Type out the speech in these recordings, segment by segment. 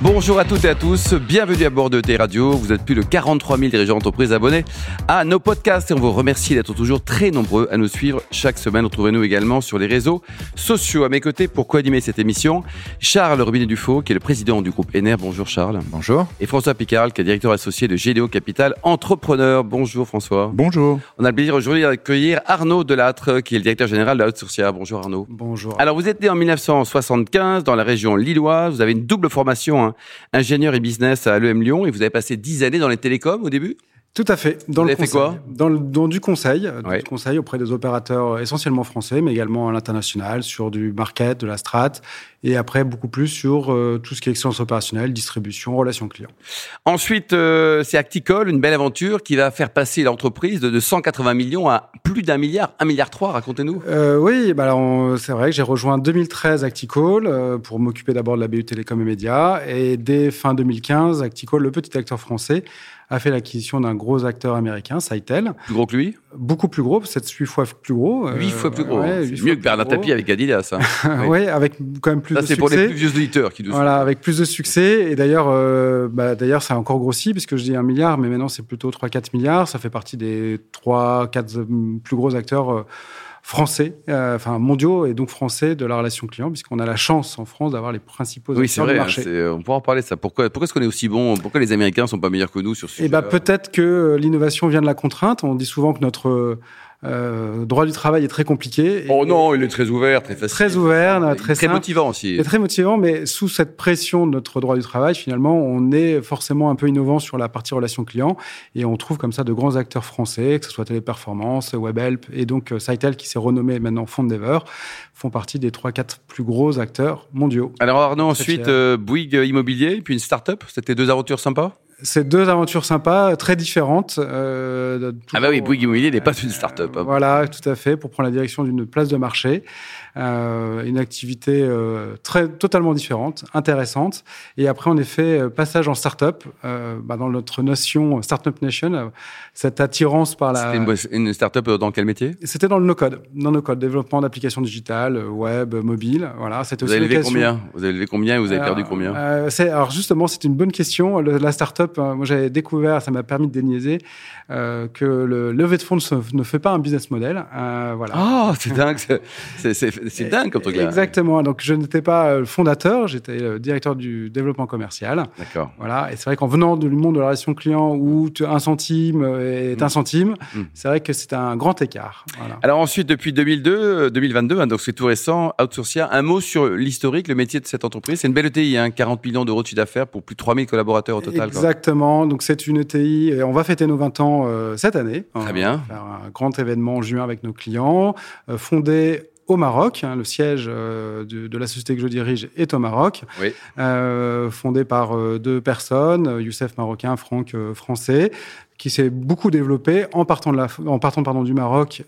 Bonjour à toutes et à tous, bienvenue à bord de T Radio. Vous êtes plus de 43 000 dirigeants d'entreprise abonnés à nos podcasts et on vous remercie d'être toujours très nombreux à nous suivre chaque semaine. Retrouvez-nous également sur les réseaux sociaux. À mes côtés pour co-animer cette émission, Charles Robinet Dufaux, qui est le président du groupe Ener. Bonjour Charles. Bonjour. Et François Picard, qui est directeur associé de Gédéo Capital Entrepreneur. Bonjour François. Bonjour. On a le plaisir aujourd'hui d'accueillir Arnaud Delattre, qui est le directeur général de la Haute-Sourcière. Bonjour Arnaud. Bonjour. Alors vous êtes né en 1975 dans la région lilloise. Vous avez une double formation, hein, ingénieur et business à l'EM Lyon, et vous avez passé 10 années dans les télécoms au début? Tout à fait. Dans Vous le avez fait conseil. quoi dans, le- dans du conseil, euh, Ouais. du conseil auprès des opérateurs essentiellement français, mais également à l'international, sur du market, de la strat, et après beaucoup plus sur euh, tout ce qui est excellence opérationnelle, distribution, relations clients. Ensuite, euh, c'est Acticol, une belle aventure qui va faire passer l'entreprise de, de 180 millions à plus d'un milliard, un milliard trois. Racontez-nous. Euh, oui, bah c'est vrai que j'ai rejoint en 2013 Acticall euh, pour m'occuper d'abord de la BU Télécom et Médias. Et dès fin 2015, Acticall, le petit acteur français, a fait l'acquisition d'un gros acteur américain, Sitel, Plus gros que lui, beaucoup plus gros, 7-8 fois plus gros. huit euh, fois plus gros. ouais, C'est mieux que Bernard. Tapie avec Adidas. Hein. Oui. Oui, avec quand même plus Ça, de c'est succès. pour les plus vieux auditeurs qui nous Voilà, avec plus de succès. Et d'ailleurs, euh, bah, d'ailleurs, ça a encore grossi, puisque je dis un milliard, mais maintenant c'est plutôt 3-4 milliards. Ça fait partie des 3-4 plus gros acteurs euh, français, euh, enfin mondiaux et donc français de la relation client, puisqu'on a la chance en France d'avoir les principaux Oui, acteurs vrai. du hein, marché. on pourra en parler de ça. Pourquoi, pourquoi est-ce qu'on est aussi bon Pourquoi les Américains sont pas meilleurs que nous sur ce Et sujet bah, peut-être que l'innovation vient de la contrainte. On dit souvent que notre euh, droit du travail est très compliqué. Et- Oh non, il est très ouvert, très facile. Très ouvert, très très simple. motivant aussi. C'est très motivant, mais sous cette pression de notre droit du travail, finalement, on est forcément un peu innovant sur la partie relation client et on trouve comme ça de grands acteurs français, que ce soit Téléperformance, WebHelp et donc euh, Sitel qui s'est renommé maintenant Fondever, font partie des 3-4 plus gros acteurs mondiaux. Alors Arnaud, ensuite euh, Bouygues Immobilier, puis une start-up. C'était deux aventures sympas? C'est deux aventures sympas, très différentes. euh, Ah bah oui, Bouygues Immobilier n'est pas une start-up. hein. Voilà, tout à fait, pour prendre la direction d'une place de marché. Euh, une activité euh, très totalement différente, intéressante. Et après, en effet, euh, passage en start-up, euh, bah, dans notre notion Startup Nation, euh, cette attirance par la. C'était une, une start-up dans quel métier? C'était dans le no-code, dans le code, développement d'applications digitales, euh, web, mobile. Voilà, c'était Vous aussi avez levé combien? Vous avez levé combien? Et vous avez perdu combien? euh, Alors justement, c'est une bonne question. Le- la start-up, euh, moi j'avais découvert, ça m'a permis de déniaiser euh, que le levée de fonds ne, fait pas un business model. Euh, voilà. Ah, c'est dingue, c'est- dingue comme truc là. Exactement. Donc je n'étais pas euh, fondateur, j'étais le directeur du développement commercial. D'accord. Voilà. Et c'est vrai qu'en venant du monde de la relation client où un centime est un centime, Mm. c'est vrai que c'est un grand écart. Voilà. Alors ensuite, depuis 2002, euh, 2022, hein, donc c'est tout récent, Outsourcia, un mot sur l'historique, le métier de cette entreprise. C'est une belle ETI, hein, 40 millions d'euros de chiffre d'affaires pour plus de 3000 collaborateurs au total. quoi. Exactement. Donc c'est une ETI et on va fêter nos 20 ans euh, cette année. Très On bien. va faire un grand événement en juin avec nos clients, euh, fondé au Maroc. hein, le siège euh, de, de la société que je dirige est au Maroc. Oui. Euh, fondé par euh, deux personnes, euh, Youssef marocain, Franck euh, français, qui s'est beaucoup développé en partant, de la, en partant pardon, du Maroc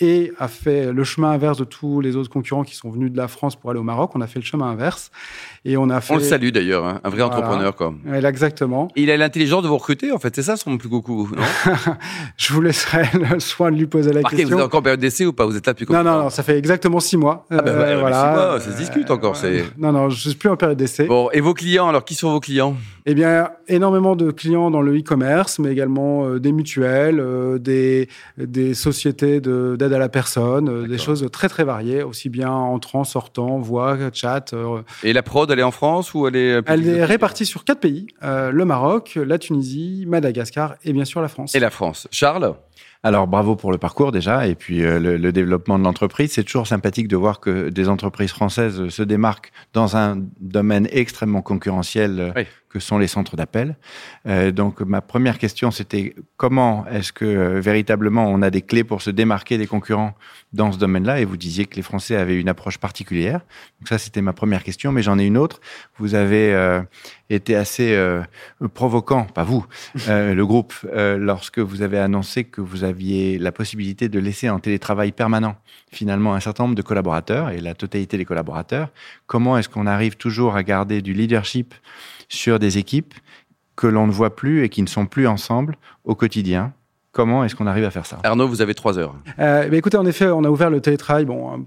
et a fait le chemin inverse de tous les autres concurrents qui sont venus de la France pour aller au Maroc. On a fait le chemin inverse et on a fait. On le salue d'ailleurs, hein, un vrai Voilà. entrepreneur. Quoi. Ouais, exactement. Et il a l'intelligence de vous recruter, en fait, c'est ça son plus gros coup. Non Je vous laisserai le soin de lui poser la Marquez, vous question. êtes encore en période d'essai ou pas? Vous êtes là depuis Non, combien de non, temps? non, ça fait exactement six mois. Ah bah Euh, mais six mois, ça se discute encore, Euh, Non, non, je suis plus en période d'essai. Bon, et vos clients, alors qui sont vos clients? Eh bien, énormément de clients dans le e-commerce, mais également euh, des mutuelles, euh, des, des sociétés de- d'aide à la personne, euh, des choses très très variées, aussi bien entrant, sortant, voix, chat. Et la prod, elle est en France ou elle est... Elle est répartie sur quatre pays le Maroc, la Tunisie, Madagascar et bien sûr la France. Et la France. Charles? Alors bravo pour le parcours déjà et puis euh, le, le développement de l'entreprise. C'est toujours sympathique de voir que des entreprises françaises se démarquent dans un domaine extrêmement concurrentiel euh, Oui. que sont les centres d'appel. Euh, donc ma première question c'était comment est-ce que euh, véritablement on a des clés pour se démarquer des concurrents dans ce domaine-là? Et vous disiez que les Français avaient une approche particulière. Donc ça c'était ma première question, mais j'en ai une autre. Vous avez euh, été assez euh, provoquant, pas vous, euh, le groupe, euh, lorsque vous avez annoncé que vous aviez la possibilité de laisser en télétravail permanent finalement un certain nombre de collaborateurs et la totalité des collaborateurs. Comment est-ce qu'on arrive toujours à garder du leadership sur des équipes que l'on ne voit plus et qui ne sont plus ensemble au quotidien? Comment est-ce qu'on arrive à faire ça? Arnaud, vous avez trois heures. Euh, bah, écoutez, en effet, on a ouvert le télétravail bon,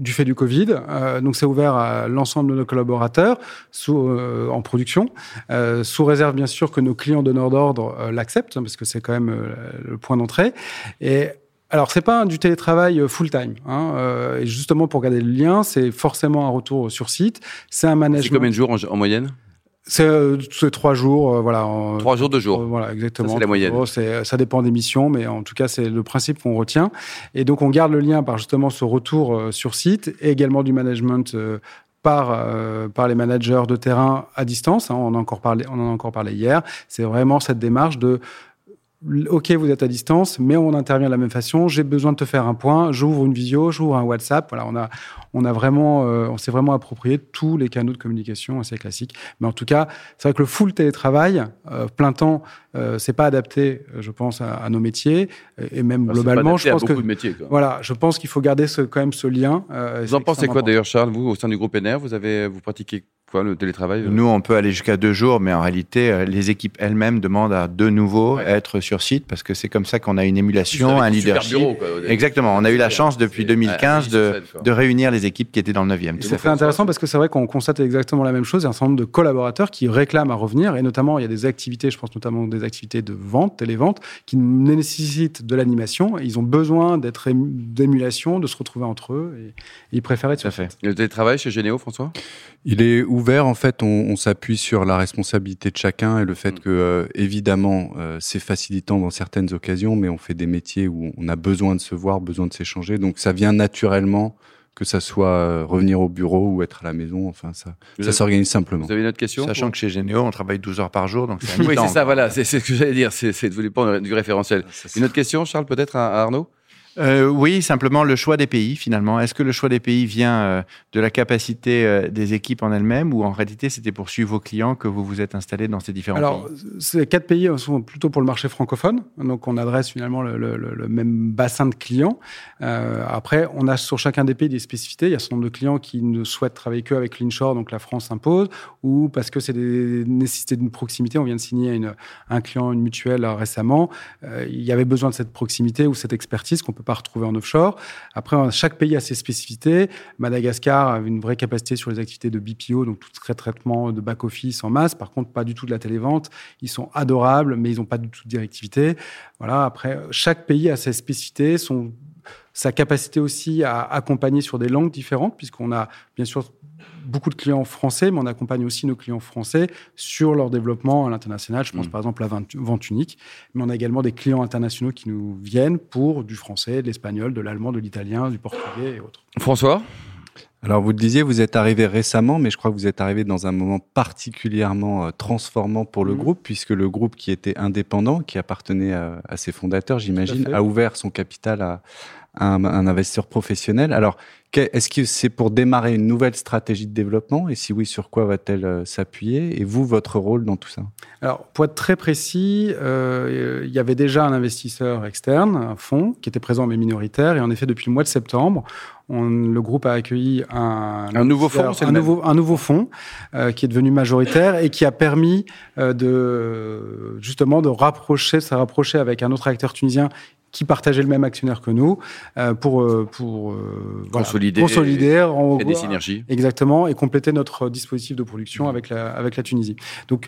du fait du Covid. Euh, donc, c'est ouvert à l'ensemble de nos collaborateurs sous, euh, en production, euh, sous réserve, bien sûr, que nos clients donneurs d'ordre l'acceptent, parce que c'est quand même le point d'entrée. Et alors, c'est pas du télétravail full-time. Hein, euh, et justement, pour garder le lien, c'est forcément un retour sur site. C'est un C'est management. combien de jours en, en moyenne? C'est euh, c'est trois jours, euh, voilà. Trois jours, deux jours. euh, Voilà, exactement. C'est la moyenne. C'est- ça dépend des missions, mais en tout cas, c'est le principe qu'on retient. Et donc, on garde le lien par justement ce retour sur site et également du management par, euh, par les managers de terrain à distance. hein. on, en a encore parlé, on en a encore parlé hier. C'est vraiment cette démarche de OK, vous êtes à distance, mais on intervient de la même façon. J'ai besoin de te faire un point. J'ouvre une visio, j'ouvre un WhatsApp. Voilà, on a, on a vraiment, euh, on s'est vraiment approprié tous les canaux de communication assez classiques. Mais en tout cas, c'est vrai que le full télétravail, euh, plein temps, euh, c'est pas adapté, euh, je pense, à, à nos métiers et même Enfin, c'est globalement. pas Je adapté à pense que de métiers. quoi. voilà, je pense qu'il faut garder ce, quand même ce lien. euh, Vous en pensez quoi d'ailleurs, Charles Vous, au sein du groupe NR, vous avez, vous pratiquez quoi le télétravail Nous, on peut aller jusqu'à deux jours, mais en réalité, euh, les équipes elles-mêmes demandent à de nouveau Ouais. être sur site parce que c'est comme ça qu'on a une émulation, un leadership. bureaux, quoi, au début. Exactement. On a eu la chance depuis C'est- 2015 ouais, de, de réunir les équipes qui étaient dans le 9e. Et Tout C'est intéressant parce que c'est vrai qu'on constate exactement la même chose. Il y a un certain nombre de collaborateurs qui réclament à revenir et notamment il y a des activités, je pense notamment des activités de vente, télévente, qui nécessitent de l'animation. Ils ont besoin d'être ému- d'émulation, de se retrouver entre eux et, ils préfèrent être sur fait. Et Le télétravail chez Généo, François? Il est ouvert, en fait, on, on s'appuie sur la responsabilité de chacun et le fait Mm. que, euh, évidemment, euh, c'est facilitant dans certaines occasions, mais on fait des métiers où on a besoin de se voir, besoin de s'échanger. Donc, ça vient naturellement, que ça soit euh, revenir au bureau ou être à la maison. Enfin, ça, Vous ça s'organise simplement. Vous avez une autre question Sachant que chez Généo, on travaille 12 heures par jour, donc c'est Oui, c'est ça, voilà, c'est ce que j'allais dire, c'est devenu pas du référentiel. Une autre question, Charles, peut-être à à Arnaud? Euh, oui, simplement le choix des pays, finalement. Est-ce que le choix des pays vient euh, de la capacité euh, des équipes en elles-mêmes ou en réalité c'était pour suivre vos clients que vous vous êtes installés dans ces différents Alors, pays? ces quatre pays sont plutôt pour le marché francophone, donc on adresse finalement le, le- le- le même bassin de clients. Après, on a sur chacun des pays des spécificités. Il y a un certain nombre de clients qui ne souhaitent travailler que avec l'inshore, donc la France s'impose, ou parce que c'est des nécessités d'une proximité. On vient de signer une- un client, une mutuelle récemment. Il y avait besoin de cette proximité ou cette expertise qu'on peut pas retrouver en offshore. Après, chaque pays a ses spécificités. Madagascar a une vraie capacité sur les activités de BPO, donc tout est traitement de back-office en masse. Par contre, pas du tout de la télévente. Ils sont adorables, mais ils n'ont pas du tout de directivité. Voilà. Après, chaque pays a ses spécificités, son, sa capacité aussi à accompagner sur des langues différentes, puisqu'on a bien sûr beaucoup de clients français, mais on accompagne aussi nos clients français sur leur développement à l'international. Je pense Mm. par exemple à Vente Unique, mais on a également des clients internationaux qui nous viennent pour du français, de l'espagnol, de l'allemand, de l'italien, du portugais et autres. François? Alors, vous le disiez, vous êtes arrivé récemment, mais je crois que vous êtes arrivé dans un moment particulièrement euh, transformant pour le Mhm. groupe, puisque le groupe qui était indépendant, qui appartenait à, à ses fondateurs, j'imagine, a ouvert son capital à un, un investisseur professionnel. Alors, est-ce que c'est pour démarrer une nouvelle stratégie de développement? Et si oui, sur quoi va-t-elle euh, s'appuyer? Et vous, votre rôle dans tout ça? Alors, pour être très précis, euh, il y avait déjà un investisseur externe, un fonds, qui était présent mais minoritaire. Et en effet, depuis le mois de septembre, on- le groupe a accueilli un, Un nouveau fonds, un nouveau, un nouveau fonds euh, qui est devenu majoritaire et qui a permis euh, de justement de rapprocher, de se rapprocher avec un autre acteur tunisien qui partageait le même actionnaire que nous euh, pour euh, pour euh, voilà, Consolider consolider en des synergies. Exactement, et compléter notre dispositif de production avec la, avec la Tunisie. Donc,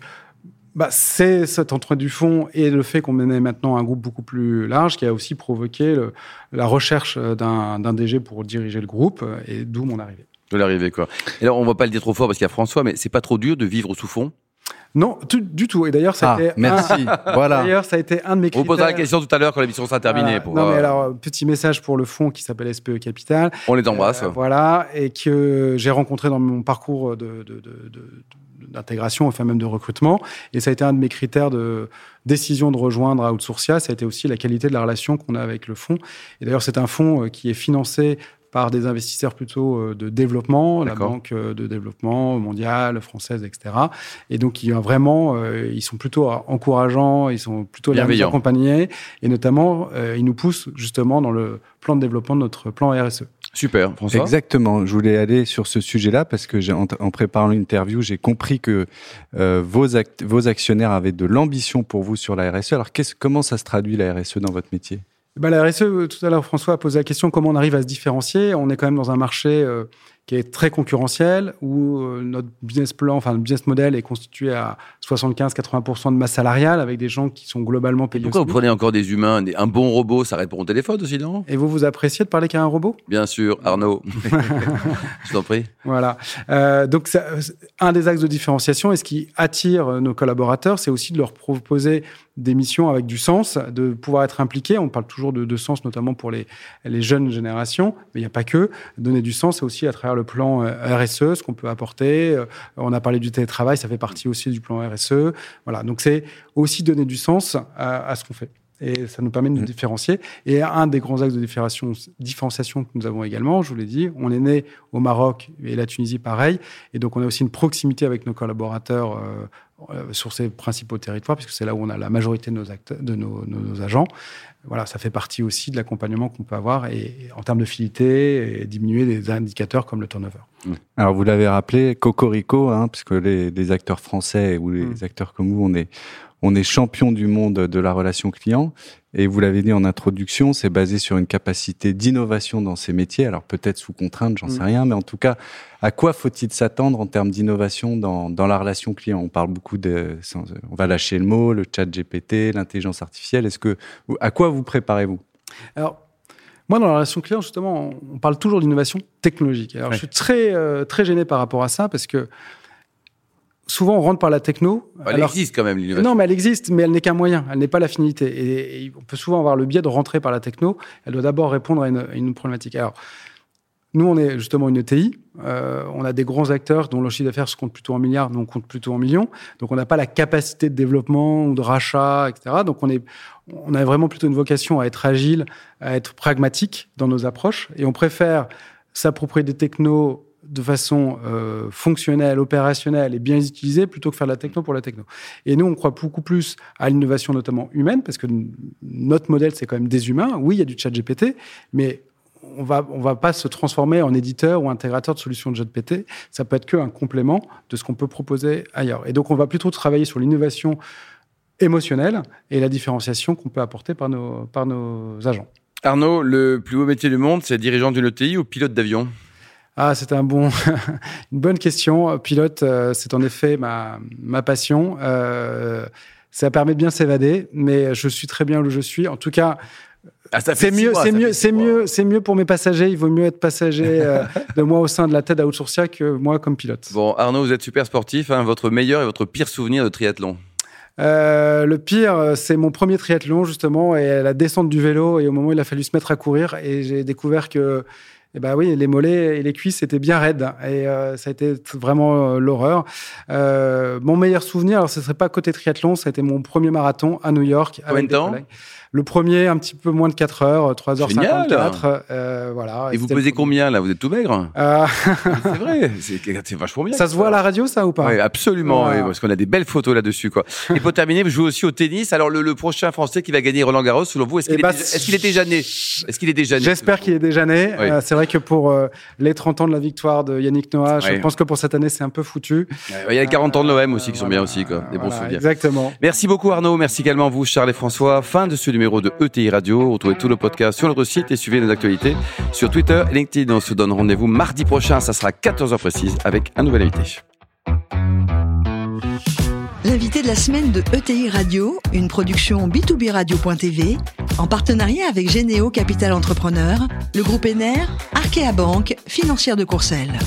bah, c'est cet entrée du fond et le fait qu'on menait maintenant un groupe beaucoup plus large qui a aussi provoqué le- la recherche d'un d'un DG pour diriger le groupe, et d'où mon arrivée. De l'arrivée, quoi. Et alors, on va pas le dire trop fort parce qu'il y a François, mais c'est pas trop dur de vivre sous fond Non, du tout. Et d'ailleurs, ça a Ah, été merci. un- voilà. D'ailleurs, ça a été un de mes On vous critères. posera la question tout à l'heure quand l'émission sera terminée. Voilà. Pour, non, mais euh, alors, petit message pour le fonds qui s'appelle SPE Capital. on les embrasse. Euh, voilà, et que j'ai rencontré dans mon parcours de, de- de- de- d'intégration, enfin même de recrutement. Et ça a été un de mes critères de décision de rejoindre Outsourcia. Ça a été aussi la qualité de la relation qu'on a avec le fonds. Et d'ailleurs, c'est un fonds euh, qui est financé par des investisseurs plutôt euh, de développement, la banque euh, de développement mondiale, française, etc. Et donc, il y a vraiment, euh, ils sont plutôt encourageants, ils sont plutôt nous Bienveillants. accompagner, et notamment, euh, ils nous poussent justement dans le plan de développement de notre plan RSE. Super, François. Exactement. Je voulais aller sur ce sujet-là parce que j'ai, en, en préparant l'interview, j'ai compris que euh, vos, act- vos actionnaires avaient de l'ambition pour vous sur la RSE. Alors, qu'est-ce, comment ça se traduit la RSE dans votre métier? Bah, la RSE, euh, tout à l'heure, François a posé la question comment on arrive à se différencier? On est quand même dans un marché euh, qui est très concurrentiel, où euh, notre business plan, enfin, notre business model est constitué à 75-80% de masse salariale, avec des gens qui sont globalement payés. Pourquoi vous prenez encore des humains Un bon robot, ça répond au téléphone aussi, non? Et vous, vous appréciez de parler qu'à un robot? Bien sûr, Arnaud. Je t'en prie. Voilà. Euh, donc, ça, un des axes de différenciation et ce qui attire euh, nos collaborateurs, c'est aussi de leur proposer des missions avec du sens, de pouvoir être impliqués. On parle toujours de, de sens, notamment pour les, les jeunes générations, mais il n'y a pas que. Donner du sens, c'est aussi à travers le plan euh, RSE, ce qu'on peut apporter. Euh, On a parlé du télétravail, ça fait partie aussi du plan RSE. Voilà. Donc, c'est aussi donner du sens à, à ce qu'on fait. Et ça nous permet de nous Mmh. différencier. Et un des grands axes de différenciation, différenciation que nous avons également, je vous l'ai dit, on est né au Maroc et la Tunisie pareil. Et donc, on a aussi une proximité avec nos collaborateurs euh, euh, sur ces principaux territoires, puisque c'est là où on a la majorité de nos, acteurs, de nos, nos- nos agents. Voilà, ça fait partie aussi de l'accompagnement qu'on peut avoir et, et en termes de fidélité et diminuer des indicateurs comme le turnover. Alors, vous l'avez rappelé, Cocorico, hein, puisque les, les acteurs français ou les Mm. acteurs comme vous, on est, on est champion du monde de la relation client. Et vous l'avez dit en introduction, c'est basé sur une capacité d'innovation dans ces métiers. Alors, peut-être sous contrainte, j'en sais Mm. rien, mais en tout cas, à quoi faut-il s'attendre en termes d'innovation dans, dans la relation client? On parle beaucoup de, on va lâcher le mot, le chat GPT, l'intelligence artificielle. Est-ce que, à quoi vous préparez-vous? Alors, moi, dans la relation client, justement, on- on parle toujours d'innovation technologique. Alors, Ouais. je suis très, euh, très gêné par rapport à ça parce que souvent, on rentre par la techno. Elle alors- existe quand même, l'innovation. Non, mais elle existe, mais elle n'est qu'un moyen. Elle n'est pas la finalité. Et, et on peut souvent avoir le biais de rentrer par la techno. Elle doit d'abord répondre à une, à une problématique. Alors, nous, on est justement une ETI. Euh, on a des grands acteurs dont le chiffre d'affaires se compte plutôt en milliards, nous on compte plutôt en millions. Donc, on n'a pas la capacité de développement ou de rachat, etc. Donc, on, est, on a vraiment plutôt une vocation à être agile, à être pragmatique dans nos approches. Et on préfère s'approprier des technos de façon euh, fonctionnelle, opérationnelle et bien les utiliser plutôt que faire de la techno pour la techno. Et nous, on croit beaucoup plus à l'innovation, notamment humaine, parce que notre modèle, c'est quand même des humains. Oui, il y a du chat GPT, mais on va, on va pas se transformer en éditeur ou intégrateur de solutions de GPT. Ça peut être qu'un complément de ce qu'on peut proposer ailleurs. Et donc, on va plutôt travailler sur l'innovation émotionnelle et la différenciation qu'on peut apporter par nos, par nos agents. Arnaud, le plus beau métier du monde, c'est dirigeant d'une ETI ou pilote d'avion? Ah, c'est un bon, une bonne question. Pilote, euh, c'est en effet ma, ma passion. Euh, ça permet de bien s'évader, mais je suis très bien où je suis. En tout cas, Ah, c'est mieux, c'est mieux, c'est mieux, c'est mieux pour mes passagers. Il vaut mieux être passager euh, de moi au sein de la tête à Outsourcia que moi comme pilote. Bon, Arnaud, vous êtes super sportif. hein. Votre meilleur et votre pire souvenir de triathlon Euh, le pire, euh, c'est mon premier triathlon justement et la descente du vélo et au moment où il a fallu se mettre à courir et j'ai découvert que eh ben oui, les mollets et les cuisses étaient bien raides et euh, ça a été vraiment euh, l'horreur. Euh, mon meilleur souvenir, alors ce serait pas côté triathlon, ça a été mon premier marathon à New York. Combien de des temps? collègues. Le premier, un petit peu moins de 4 heures, 3h54. Génial. Euh, voilà. Et vous le pesez combien là Vous êtes tout maigre Euh, C'est vrai, c'est vachement bien. Ça se voit à la radio, ça ou pas Oui, absolument, Voilà. oui, parce qu'on a des belles photos là-dessus. Quoi. Et pour terminer, vous jouez aussi au tennis. Alors, le, le prochain Français qui va gagner Roland Garros, selon vous, est-ce qu'il Eh bah, est, déjà- est-ce qu'il est déjà né? Est-ce qu'il est déjà né J'espère qu'il est déjà né. Oui. Euh, c'est vrai que pour euh, les 30 ans de la victoire de Yannick Noah, je pense que pour cette année, c'est un peu foutu. Il y a les 40 ans de l'OM aussi qui sont bien aussi, quoi. Des bons voilà, souvenirs. Exactement. Merci beaucoup Arnaud, merci également à vous Charles et François. Fin de ce numéro de ETI Radio. Retrouvez tous nos podcasts sur notre site et suivez nos actualités sur Twitter et LinkedIn. On se donne rendez-vous mardi prochain, ça sera 14h précise avec un nouvel invité. L'invité de la semaine de ETI Radio, une production B2B Radio.tv, en partenariat avec Généo Capital Entrepreneur, le groupe ENER, Arkea Banque, financière de Courcelles.